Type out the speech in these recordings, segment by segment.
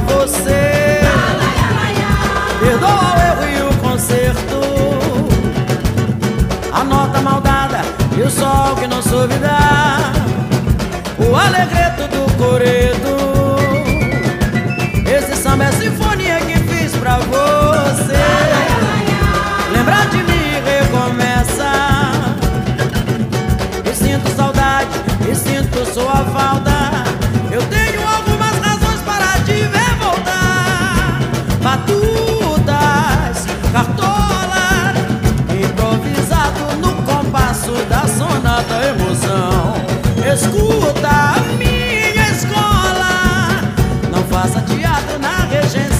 você. Perdoa o erro e o conserto. A nota maldada e o sol que não soube dar. O alegreto do coreto. faça teatro na regência.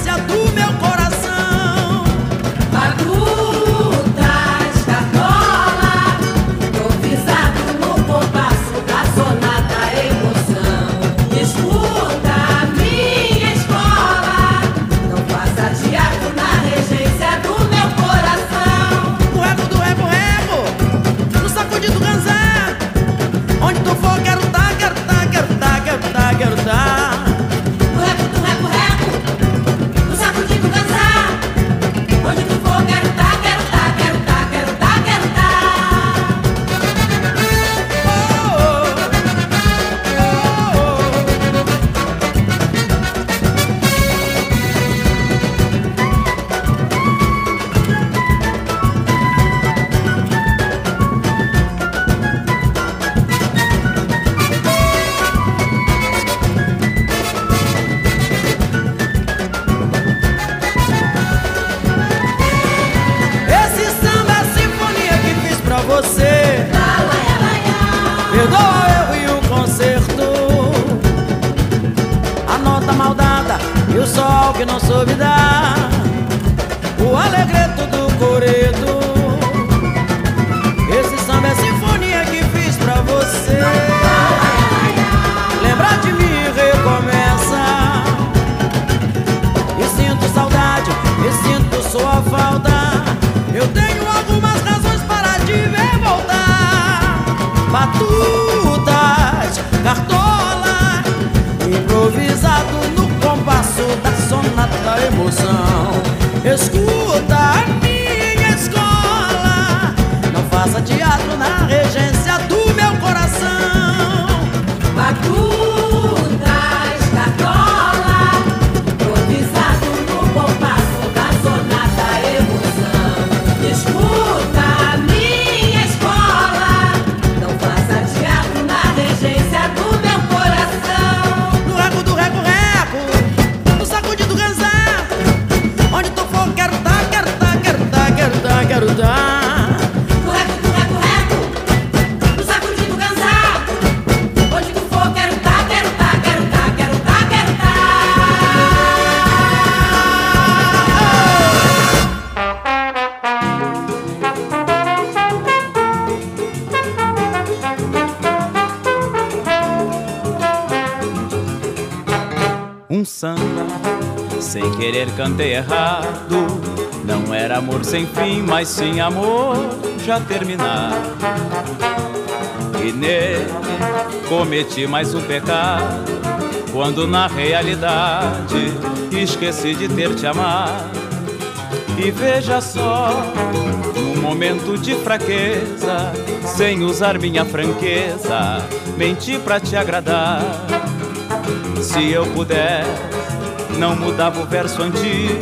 Cantei errado. Não era amor sem fim, mas sim amor já terminado. E nele cometi mais um pecado, quando na realidade esqueci de ter te amado. E veja só, num momento de fraqueza, sem usar minha franqueza, menti pra te agradar. Se eu pudesse não mudava o verso antigo,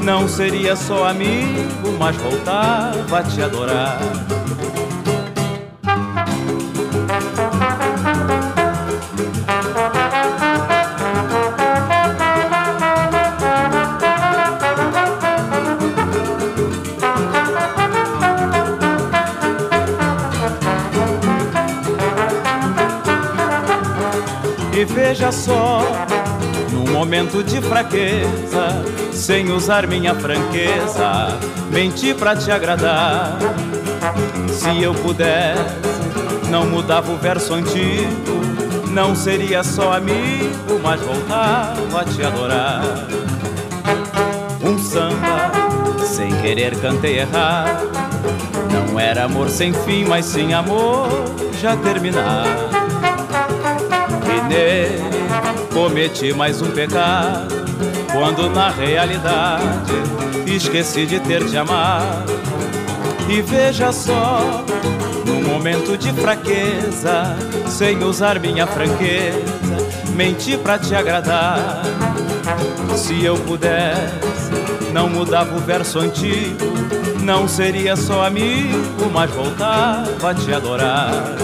não seria só amigo, mas voltava a te adorar. De fraqueza, sem usar minha franqueza, menti pra te agradar. Se eu pudesse, não mudava o verso antigo, não seria só amigo, mas voltava a te adorar. Um samba, sem querer cantei errar. Não era amor sem fim, mas sim amor já terminar. E nele cometi mais um pecado quando na realidade esqueci de ter te amado. E veja só, num momento de fraqueza, sem usar minha franqueza, menti pra te agradar. Se eu pudesse, não mudava o verso antigo, não seria só amigo, mas voltava a te adorar.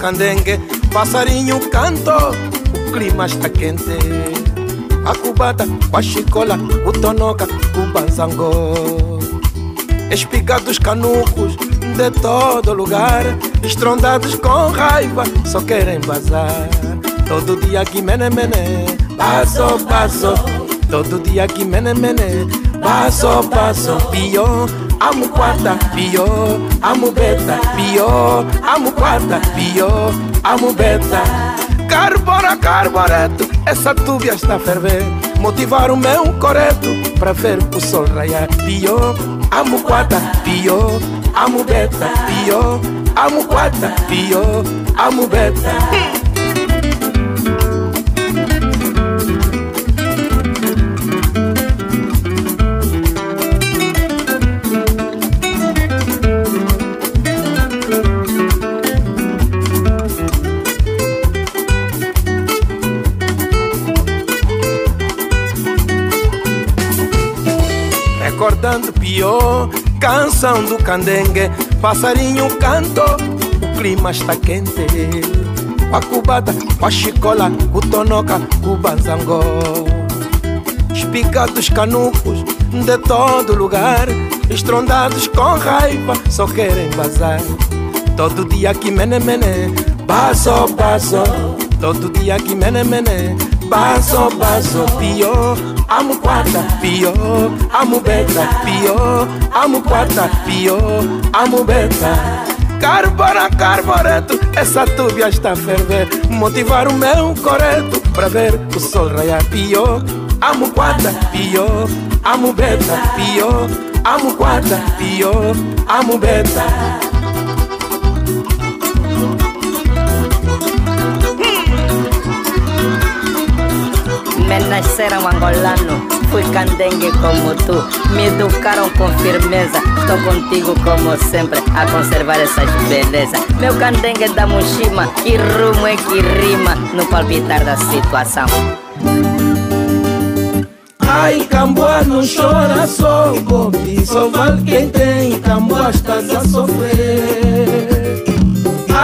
Candengue, passarinho canto, o clima está quente. A cubata, a chicola, o tonoca, o banzangô. Espigados canucos de todo lugar, estrondados com raiva, só querem vazar. Todo dia que mene mene, passo, passo. Todo dia que mene mene, passo, passo. Pior amo quarta, pior, amo beta, pior, amo quarta, pior, amo beta. Carbora, carboreto, essa tubia está a ferver. Motivar o meu coreto para ver o sol raiar. Pior, amo quarta, pior, amo beta, pior, amo quarta, pior, amo beta. Canção do candengue, passarinho canto, o clima está quente. A cubata, a chicola, o tonoca, o banzangó. Espigados canucos de todo lugar, estrondados com raiva, só querem vazar. Todo dia que mene mene, passo, passo. Todo dia que mene mene, Baso, baso, pior Amo quarta, pior Amo beta, pior Amo quarta, pior Amo beta. Carbona, carboreto, essa tubia está a ferver. Motivar o meu coreto Para ver o sol raiar pior Amo quarta, pior Amo beta, pior Amo quarta, pior Amo beta Me nasceram angolano, fui candengue como tu. Me educaram com firmeza, estou contigo como sempre, a conservar essas belezas. Meu candengue da mochima, que rumo é que rima no palpitar da situação. Ai, Camboa não chora só, Bobi, só vale quem tem, Camboa estás a sofrer.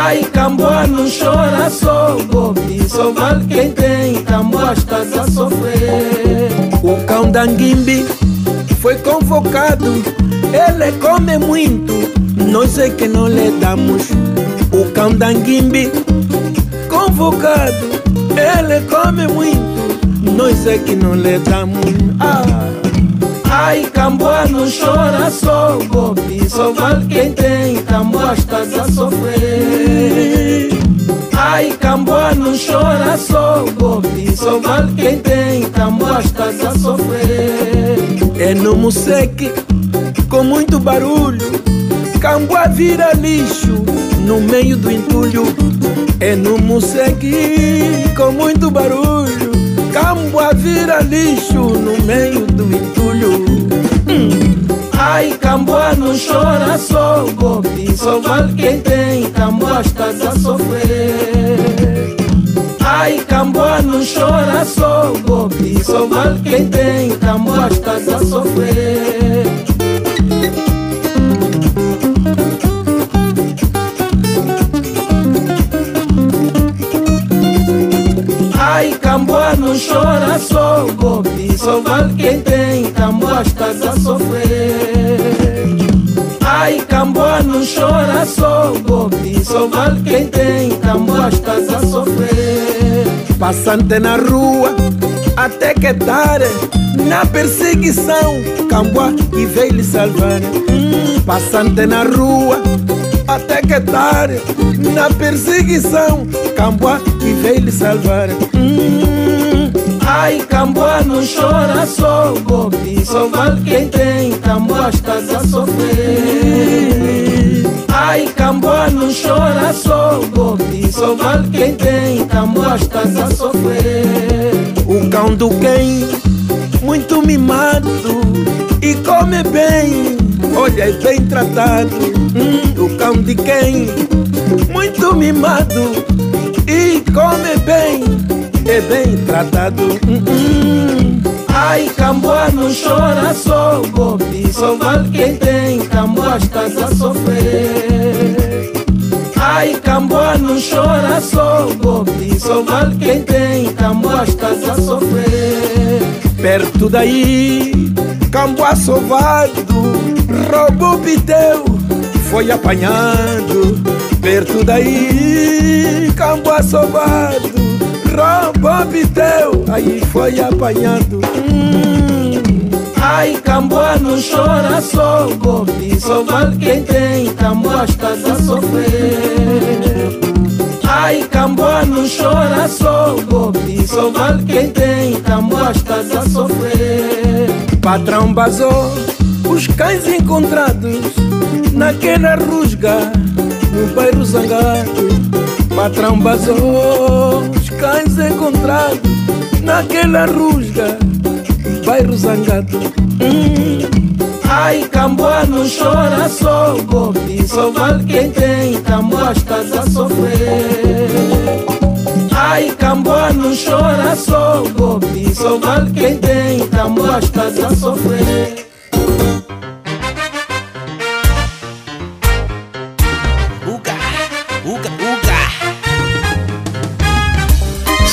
Ai, Camboa não chora só, Bobi, só vale quem tem, Camboa estás a sofrer. O cão da foi convocado, ele come muito, nós é que não lhe damos. O cão da convocado, ele come muito, nós é que não lhe damos. Ah. Ai, Camboa não chora só, Bobi, só vale quem tem, Camboa estás a sofrer. Ai, Camboa não chora só, Bobi, só vale quem tem, Camboa estás a sofrer. É no Museque, com muito barulho, Camboa vira lixo no meio do entulho. É no Museque, com muito barulho, Camboa vira lixo no meio do entulho. Hum. Ai, Camboa não chora só, Bobi, só vale quem tem, Camboa estás a sofrer. Ai, Camboa não chora só, Bobi, só vale quem tem, Camboa estás a sofrer. Ai, Camboa não chora só, Bobi, só vale quem tem, Camboa estás a sofrer. Ai, Camboa não chora só, Bobi, só vale quem tem, Camboa estás a sofrer. Passante na rua, até que tarde, na perseguição, Camboa que veio lhe salvar. Passante na rua, até que tarde, na perseguição, Camboa que veio lhe salvar. Hum, ai, Camboa não chora só, Bobi, só vale quem tem, Camboa estás a sofrer. Ai, Camboa não chora só, Bobi, só vale quem tem, Camboa estás a sofrer. O cão do quem, muito mimado e come bem, olha, é bem tratado. Hum, o cão de quem, muito mimado e come bem, é bem tratado. Hum, hum. Ai, Camboa não chora só, Bobi, só vale quem tem, Camboa estás a sofrer. Ai, Camboa não chora só, Bobi, só vale quem tem, Camboa estás a sofrer. Perto daí, Camboa sovado, roubou piteu, foi apanhado. Perto daí, Camboa sovado, roubou piteu, aí foi apanhado. Hum. Ai, Camboa não chora só, Bobi, só vale quem tem, Camboa estás a sofrer. Ai, Camboa não chora só, Bobi, só vale quem tem, Camboa estás a sofrer. Patrão basou os cães encontrados naquela rusga, no bairro Zangado. Patrão basou cães encontrados naquela rusga, bairro Zangado. Hum. Ai, Camboa não chora só, Bobi, só vale quem tem, Camboa estás a sofrer. Ai, Camboa não chora só, Bobi, só vale quem tem, Camboa estás a sofrer.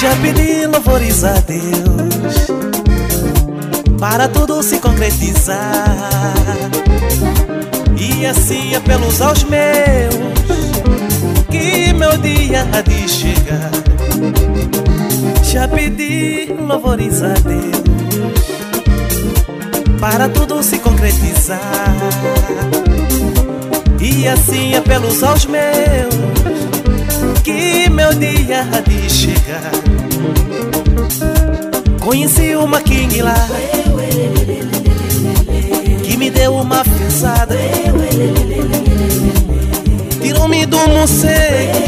Já pedi louvores a Deus para tudo se concretizar e assim apelos aos meus que meu dia há de chegar. Já pedi louvores a Deus para tudo se concretizar. E assim apelos aos meus que meu dia há de chegar. Conheci uma King lá que me deu uma fezada. Tirou-me do morcego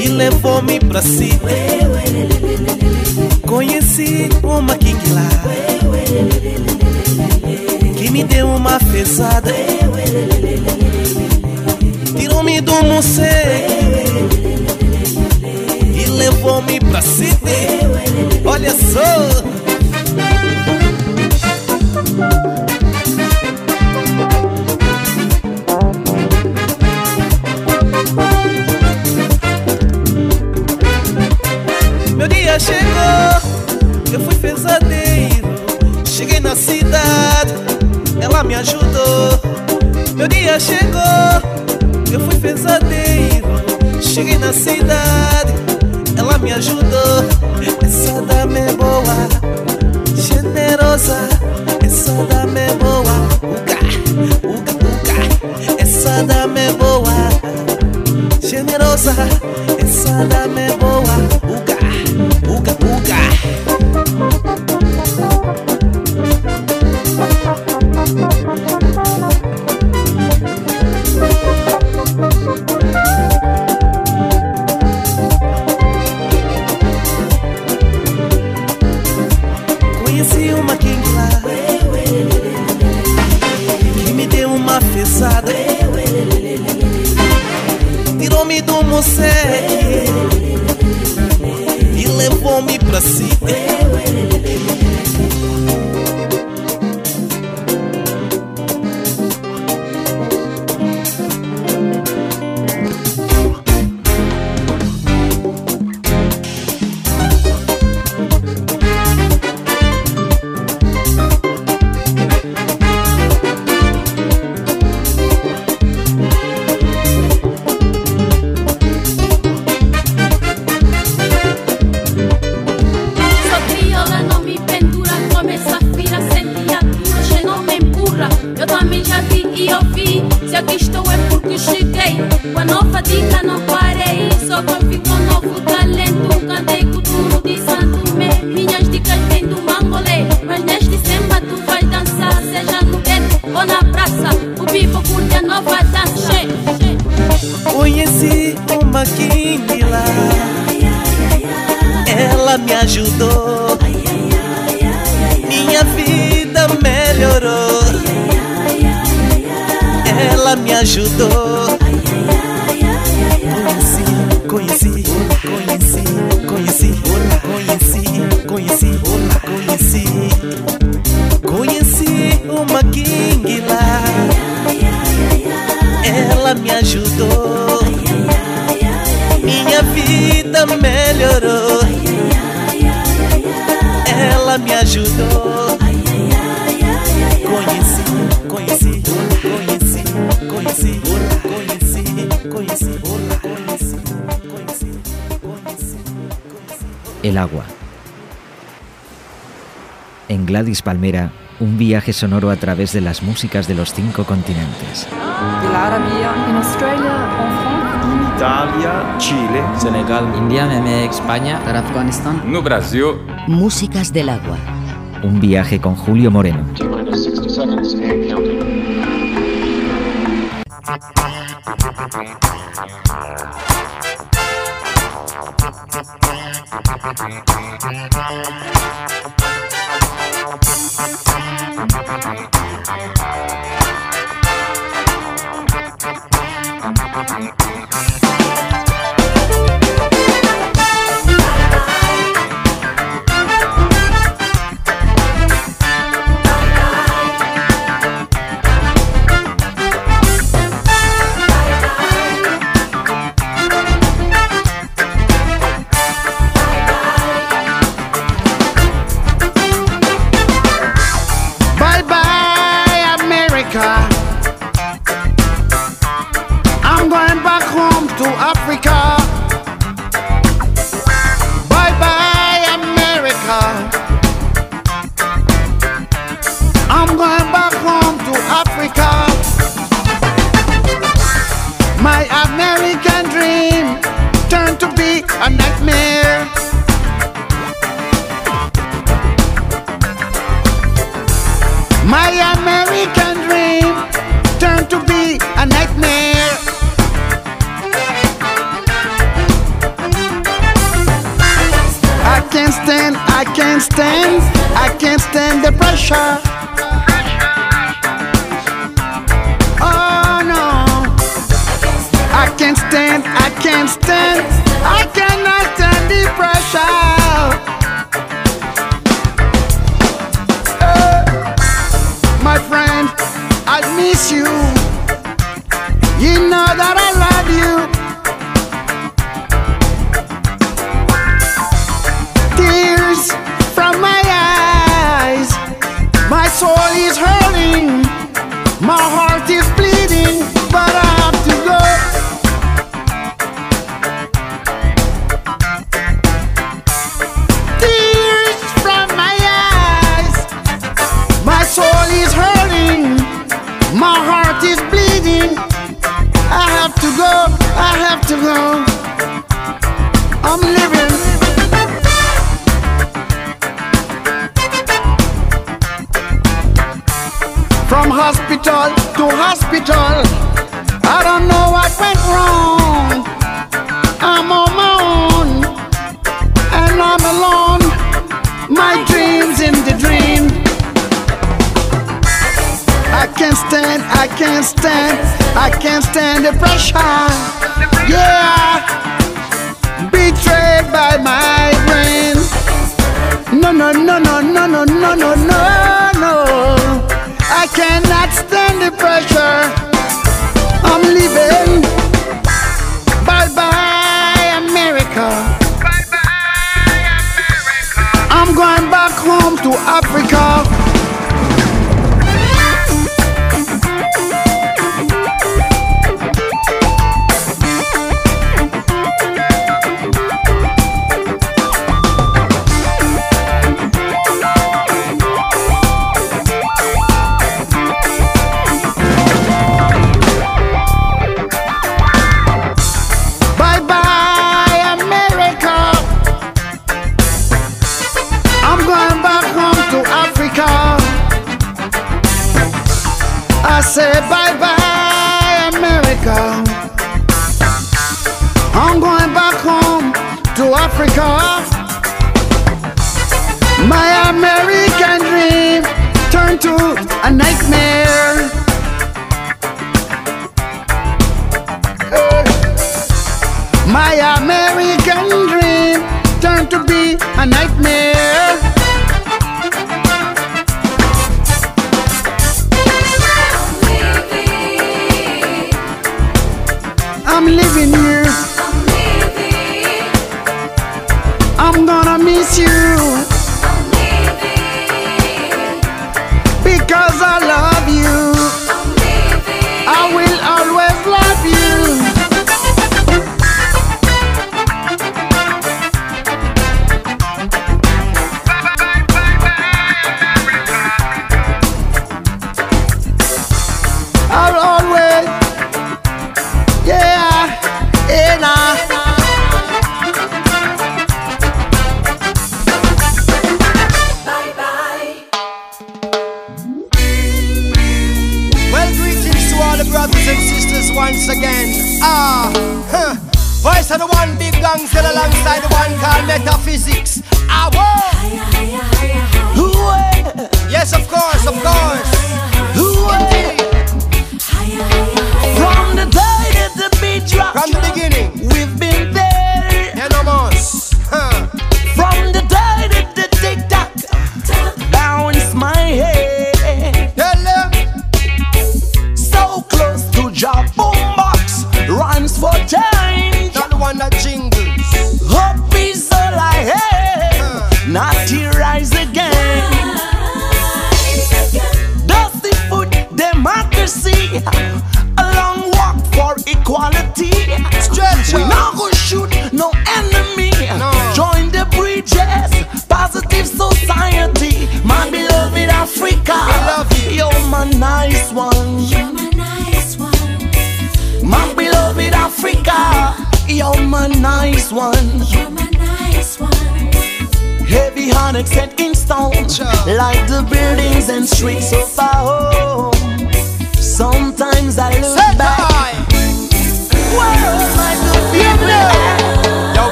e levou-me pra cima. Conheci uma King lá que me deu uma fezada. Tirou-me do morcego e levou-me pra cima. Olha só. Meu dia chegou, eu fui pesadeiro. Cheguei na cidade, ela me ajudou. Meu dia chegou, eu fui pesadeiro. Cheguei na cidade, me ajudou. Essa dama é boa, generosa. Essa dama é boa, uga, uga, uga. Essa dama é boa, generosa. Essa dama é boa, uga, uga, uga. Gladys Palmera, un viaje sonoro a través de las músicas de los cinco continentes. In Australia, en France. Itália, Chile, Senegal, India, España, Afganistán. no Brasil, Músicas del agua. Un viaje con Julio Moreno. Thank you. Africa. Miss you. You know that I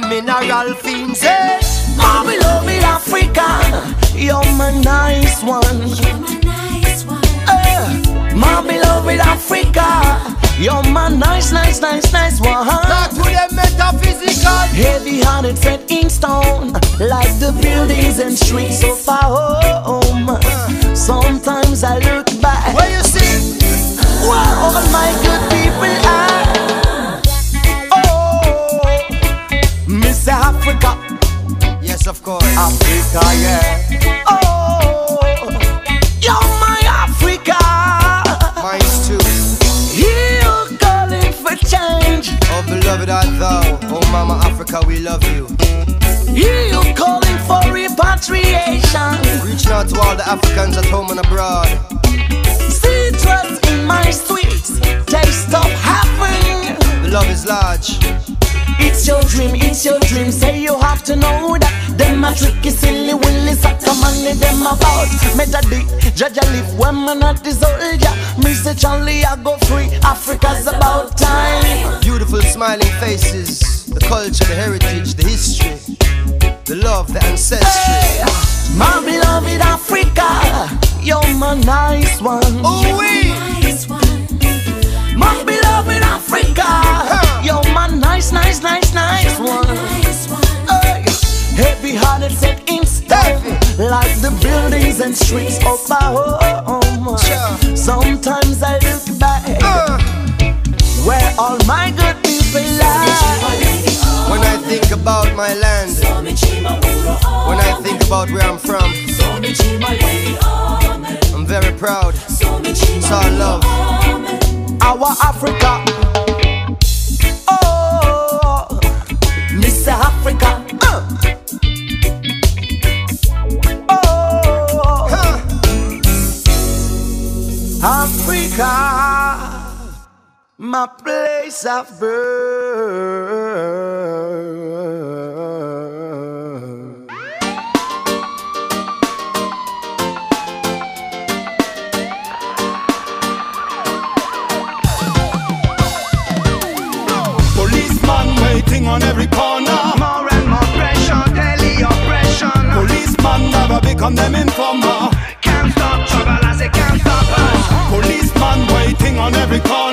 them mineral fiends. Hey. My beloved Africa, you're my nice one. You're my nice one. Uh, my beloved Africa. You're my nice, nice, nice, nice one. Not to the metaphysical. Heavy hearted, set in stone. Like the buildings and streets of our home. Sometimes I look back. Where you see? Where all my good Africa, we love you. You calling for repatriation. Reaching out to all the Africans at home and abroad. Citrus in my sweets. Taste of heaven. The love is large. It's your dream, it's your dream. Say you have to know that them a tricky, silly, willy, sucker money them about. Metadi, Jaja live when man not the soldier. Say Charlie, I go free. Africa's about time. Beautiful smiling faces, the culture, the heritage, the history, the love, the ancestry. Hey, my beloved Africa, you're my nice one. Ooh wee. Nice one. My beloved Africa, huh. you're my nice, nice, nice, nice one. Nice one. Hey, heavy hearted, set in stone, like the buildings and streets of our home. Sure. Sometimes I look back Uh. where all my good people lie. When I think about my land, when I think about where I'm from, I'm very proud. It's our love. Our Africa. Oh, Miss Africa. Uh. Oh, Huh. Africa, my place of birth. Policeman waiting on every corner. More and more pressure, daily oppression. Policeman never become them informer. Can't stop trouble as they can't stop us. Policeman waiting on every corner.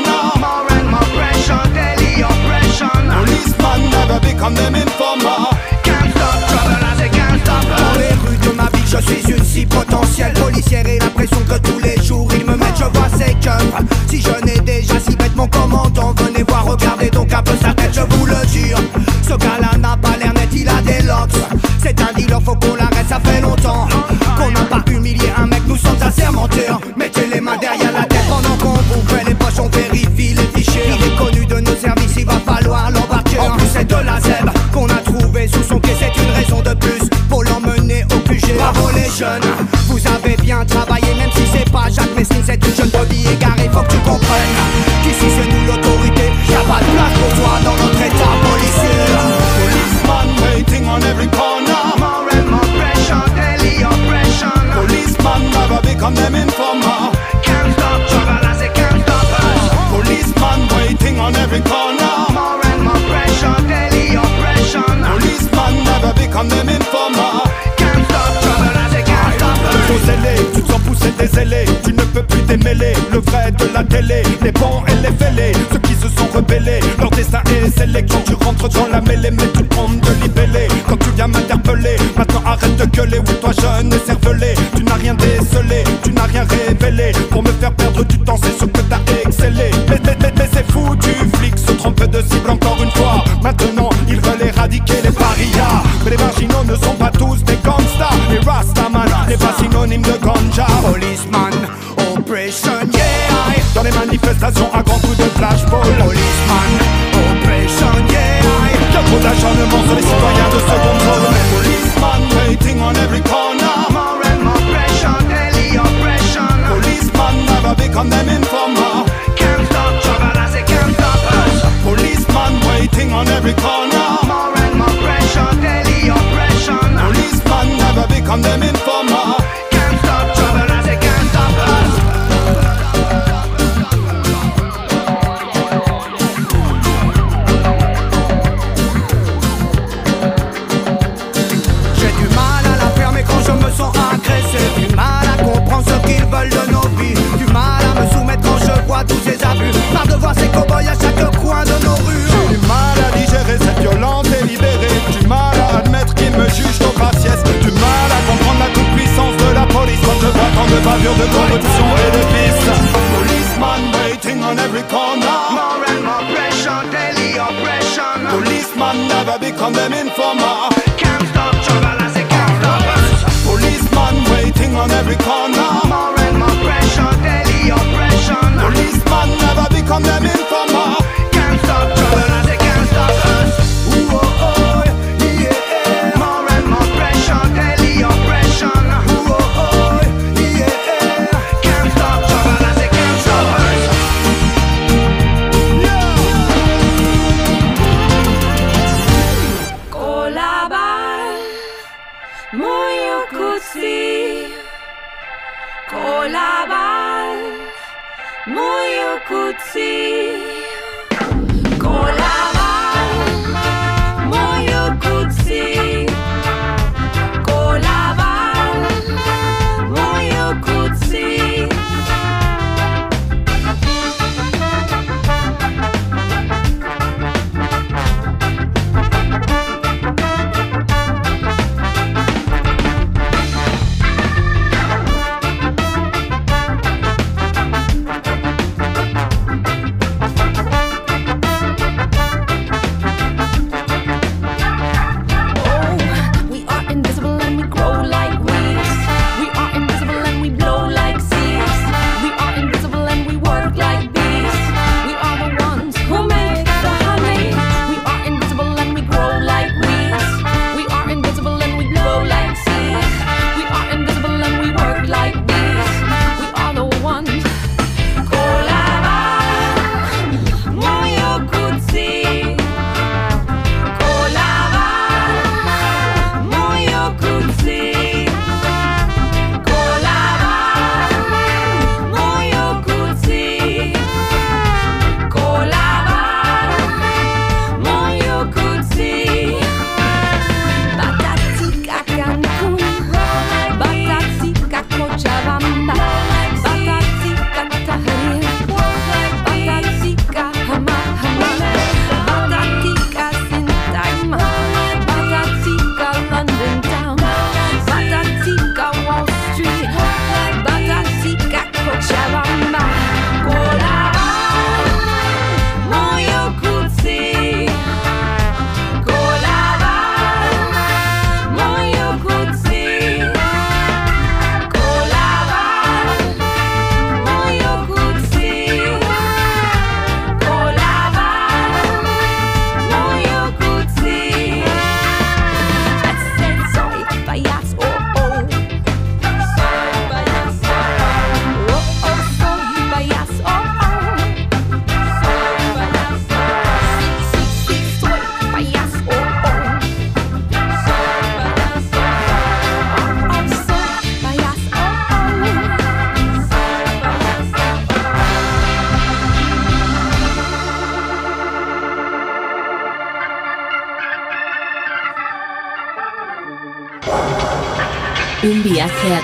Never become them informer. Can't stop trouble as they can't stop Dans les rues de ma ville, je suis une si potentielle policière et l'impression que tous les jours ils me mettent, je vois ses cœurs. Si je n'ai déjà si bête mon commandant, venez voir, regardez donc un peu sa tête, je vous le jure. Ce gars-là n'a pas l'air net, il a des locks. C'est un dealer, faut qu'on l'arrête, ça fait longtemps qu'on n'a pas humilié un mec, nous sommes assez menteurs. Une jeune body égarée. Faut que tu comprennes qu'ici c'est nous l'autorité. Y'a pas de place pour toi dans notre état policier. Policeman waiting on every. La télé Les bons et les fêlés, ceux qui se sont rebellés Leur destin est scellé. Quand tu rentres dans la mêlée Mais tout le monde de libellé. Quand tu viens m'interpeller Maintenant arrête de gueuler, oui toi jeune et cervelé. Tu n'as rien décelé, tu n'as rien révélé. Pour me faire perdre du temps, c'est ce que t'as excellé. Mais, mais, c'est fou, tu flics se trompent de cible encore une fois. Maintenant ils veulent éradiquer les parias. Mais les marginaux ne sont pas tous des gangsters. Et Rastaman n'est pas synonyme de ganja. Policeman, manifestation à grands coups de flashball Policeman, operation yeah Y'a trop d'acharnement sur les citoyens de seconde zone. Policeman, waiting on every corner. More and more pressure, daily oppression Policeman, never become them informer Can't stop trouble as they can't stop us Policeman, waiting on every corner. pavillon de compétition et de piste. Policeman waiting on every corner. More and more pressure, daily oppression. Policeman never become them informer. Can't stop trouble as it can't stop us. Policeman waiting on every corner. More and more pressure, daily oppression. Policeman never become them informer.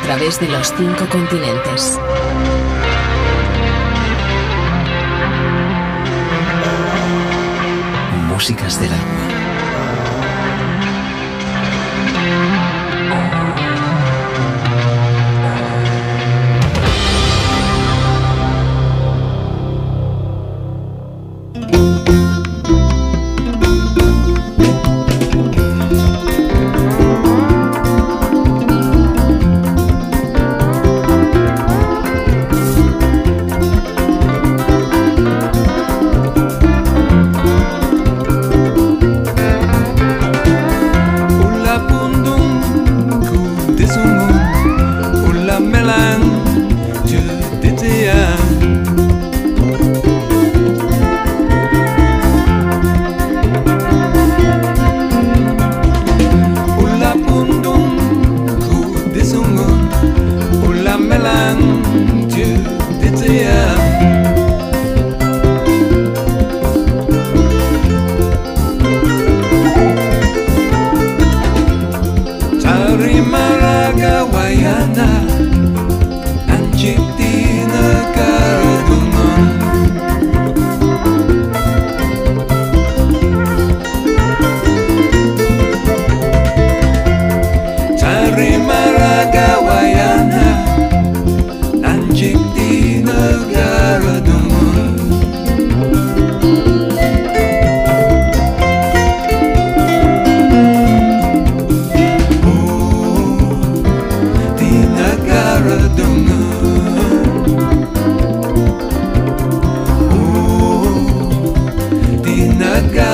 a través de los cinco continentes. Músicas del alma. Gaga.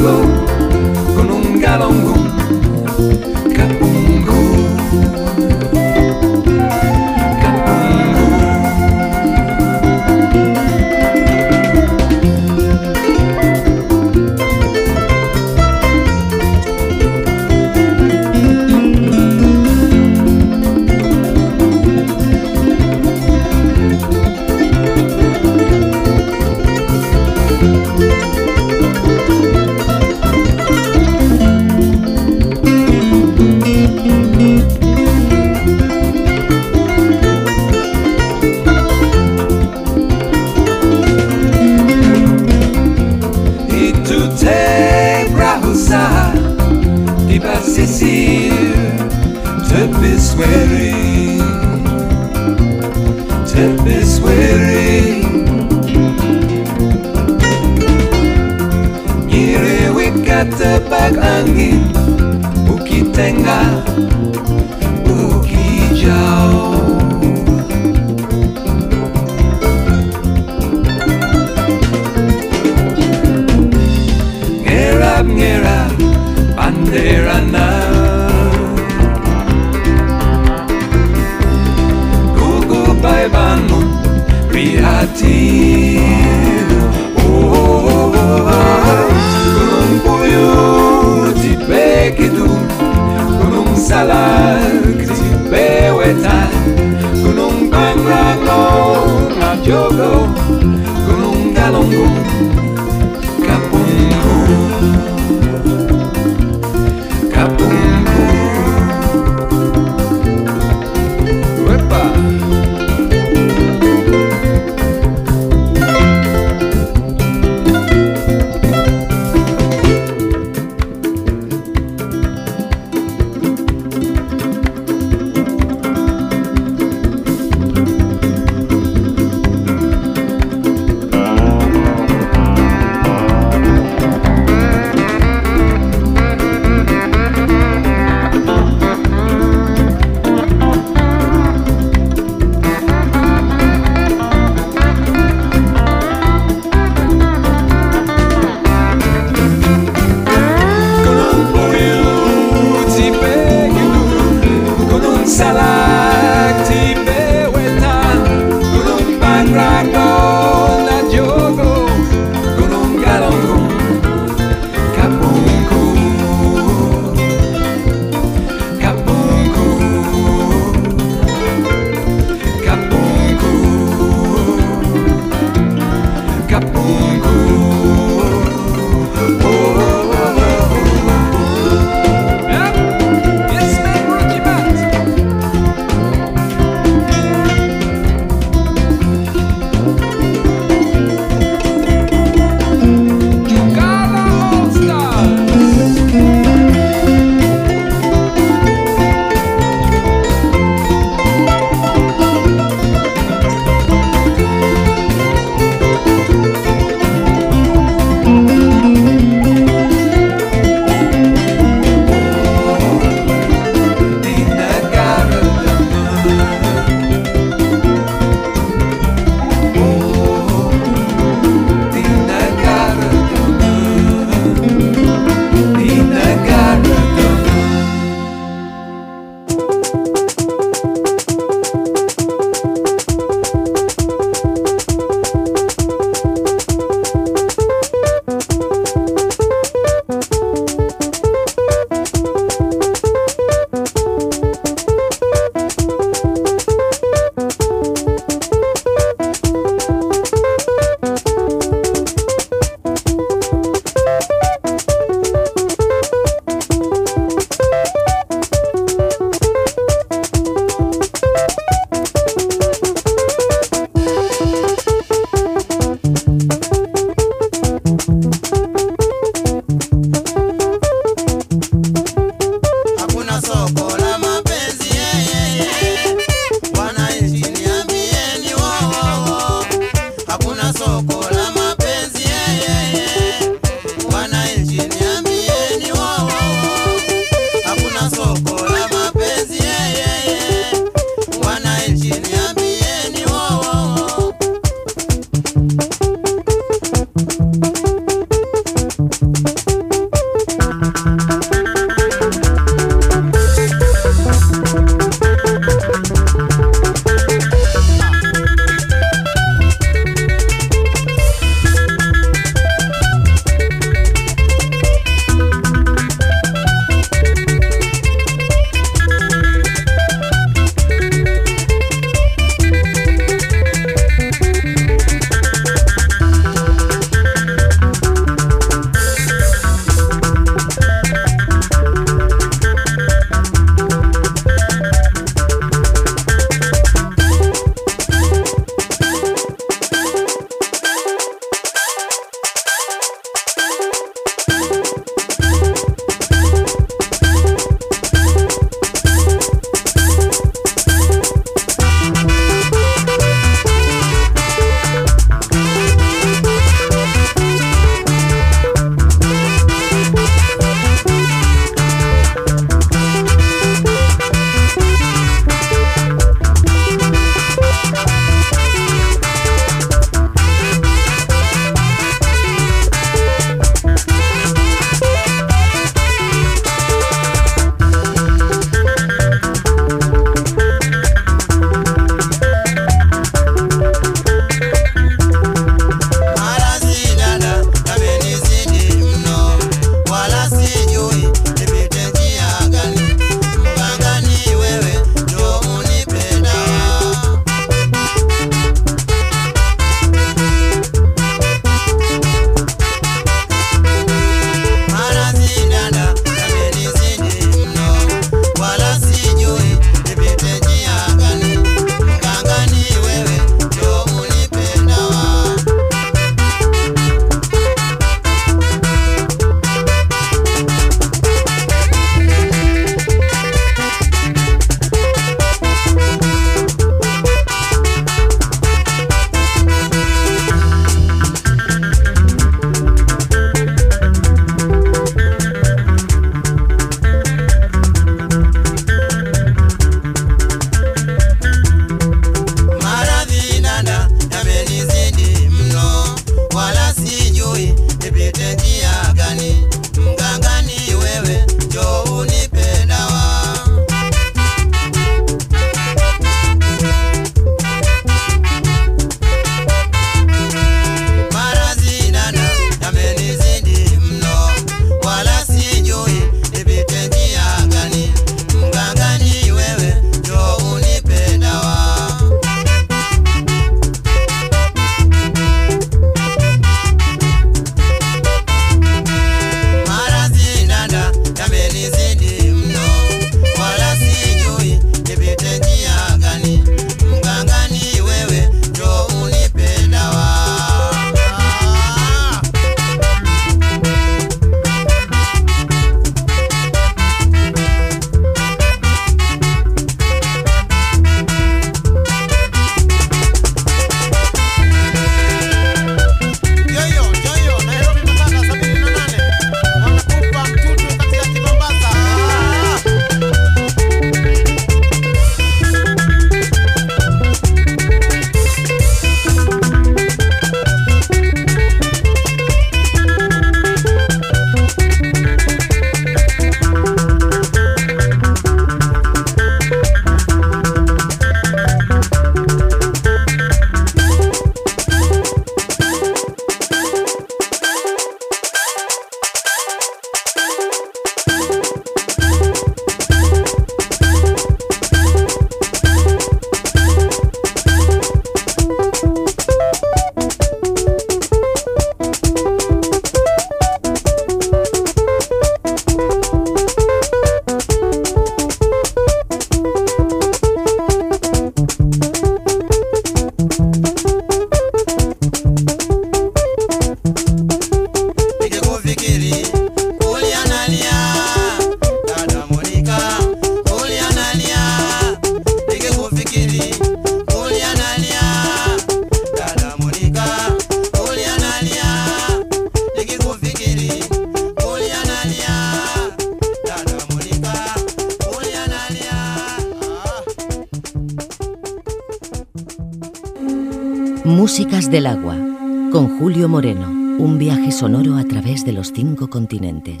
continente.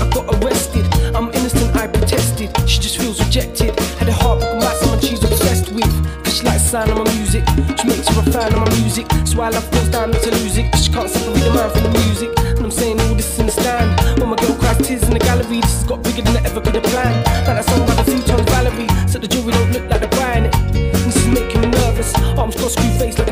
I got arrested. I'm innocent, I protested. She just feels rejected. Had a heartbroken by someone she's obsessed with. Cause she likes the sound of my music. She makes her a fan of my music. So I love falls down, not to lose it. Cause she can't separate the man from the music. And I'm saying all this in the stand. When my girl cries tears in the gallery, this has got bigger than it ever could have planned. Like that song by the two-tone Valerie. So the jewelry don't look like the brand. This is making me nervous. Arms crossed, screw face like